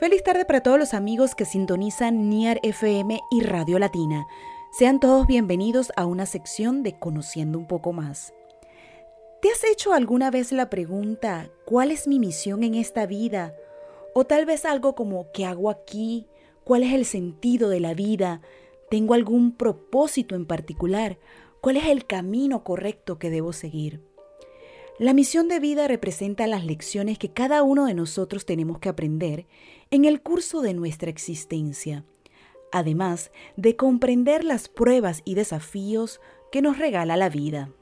Feliz tarde para todos los amigos que sintonizan NIAR FM y Radio Latina. Sean todos bienvenidos a una sección de Conociendo un poco más. ¿Te has hecho alguna vez la pregunta, ¿cuál es mi misión en esta vida? O tal vez algo como, ¿qué hago aquí? ¿Cuál es el sentido de la vida? ¿Tengo algún propósito en particular? ¿Cuál es el camino correcto que debo seguir? La misión de vida representa las lecciones que cada uno de nosotros tenemos que aprender en el curso de nuestra existencia, además de comprender las pruebas y desafíos que nos regala la vida.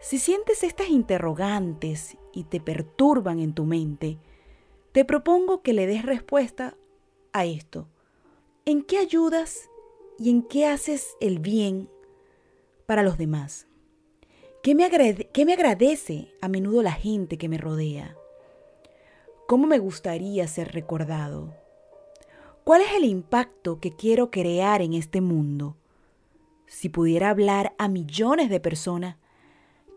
Si sientes estas interrogantes y te perturban en tu mente, te propongo que le des respuesta a esto. ¿En qué ayudas y en qué haces el bien para los demás? ¿Qué me, agradece a menudo la gente que me rodea? ¿Cómo me gustaría ser recordado? ¿Cuál es el impacto que quiero crear en este mundo? Si pudiera hablar a millones de personas,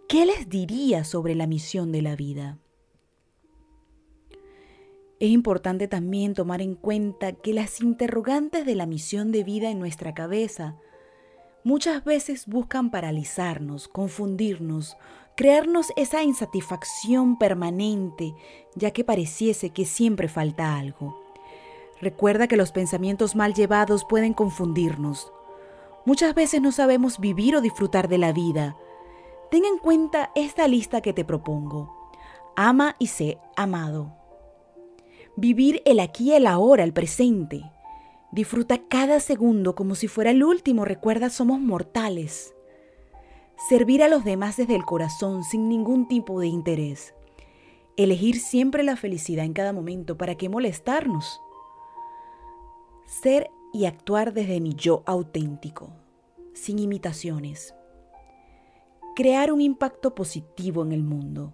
¿qué les diría sobre la misión de la vida? Es importante también tomar en cuenta que las interrogantes de la misión de vida en nuestra cabeza muchas veces buscan paralizarnos, confundirnos, crearnos esa insatisfacción permanente, ya que pareciese que siempre falta algo. Recuerda que los pensamientos mal llevados pueden confundirnos. Muchas veces no sabemos vivir o disfrutar de la vida. Ten en cuenta esta lista que te propongo. Ama y sé amado. Vivir el aquí el ahora, el presente. Disfruta cada segundo como si fuera el último. Recuerda, somos mortales. Servir a los demás desde el corazón sin ningún tipo de interés. Elegir siempre la felicidad en cada momento. ¿Para qué molestarnos? Ser y actuar desde mi yo auténtico, sin imitaciones. Crear un impacto positivo en el mundo.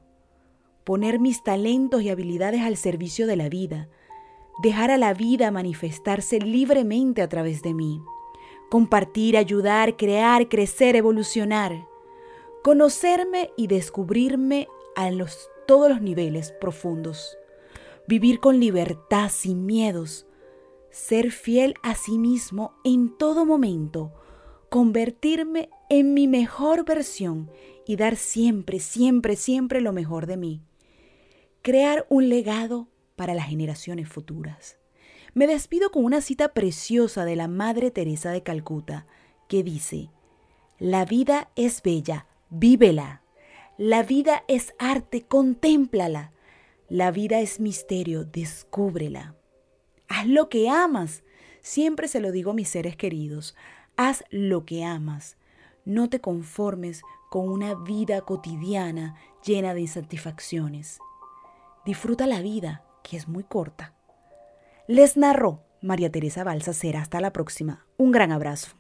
Poner mis talentos y habilidades al servicio de la vida dejar a la vida manifestarse libremente a través de mí. Compartir, ayudar, crear, crecer, evolucionar. Conocerme y descubrirme a los, todos los niveles profundos. Vivir con libertad, sin miedos. Ser fiel a sí mismo en todo momento. Convertirme en mi mejor versión y dar siempre, siempre, siempre lo mejor de mí. Crear un legado para las generaciones futuras. Me despido con una cita preciosa de la Madre Teresa de Calcuta, que dice, La vida es bella, vívela. La vida es arte, contémplala. La vida es misterio, descúbrela. Haz lo que amas. Siempre se lo digo a mis seres queridos. Haz lo que amas. No te conformes con una vida cotidiana llena de insatisfacciones. Disfruta la vida, es muy corta. Les narró María Teresa Balsacera. Hasta la próxima. Un gran abrazo.